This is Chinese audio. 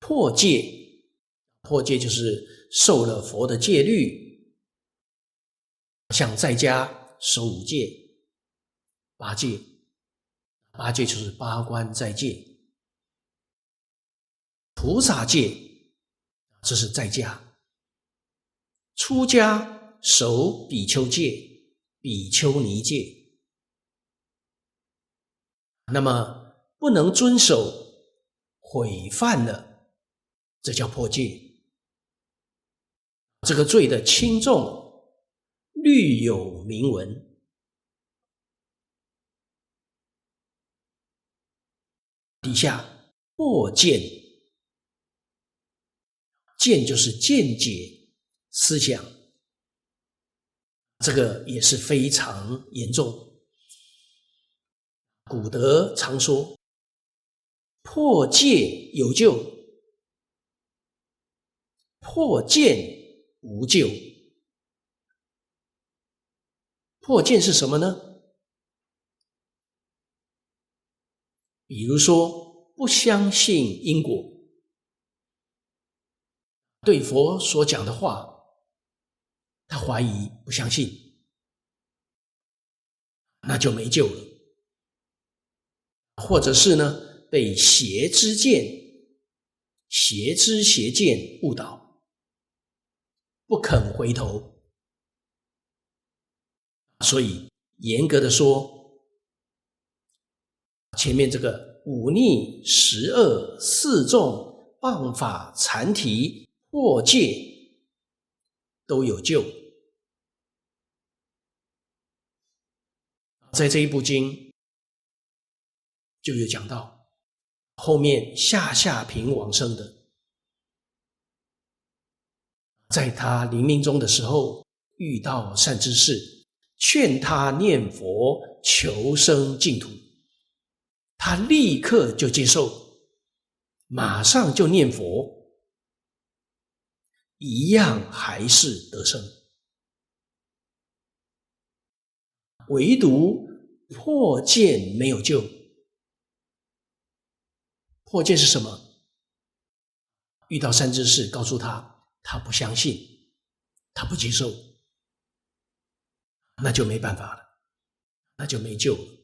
破戒，破戒就是受了佛的戒律，像在家守五戒、八戒，八戒就是八关斋戒。菩萨戒，这是在家；出家守比丘戒、比丘尼戒。那么不能遵守，毁犯了，这叫破戒。这个罪的轻重，律有明文。底下破见。见就是见解、思想，这个也是非常严重。古德常说：“破戒有救，破见无救。”破见是什么呢？比如说，不相信因果。对佛所讲的话，他怀疑不相信，那就没救了。或者是呢，被邪之见、邪知邪见误导，不肯回头。所以严格的说，前面这个五逆、十恶、四众、谤法、残提。破戒都有救，在这一部经就有讲到，后面下下品往生的，在他临命终的时候遇到善知识，劝他念佛求生净土，他立刻就接受，马上就念佛。一样还是得生，唯独破见没有救。破见是什么？遇到善知识，告诉他他不相信，他不接受，那就没办法了，那就没救了。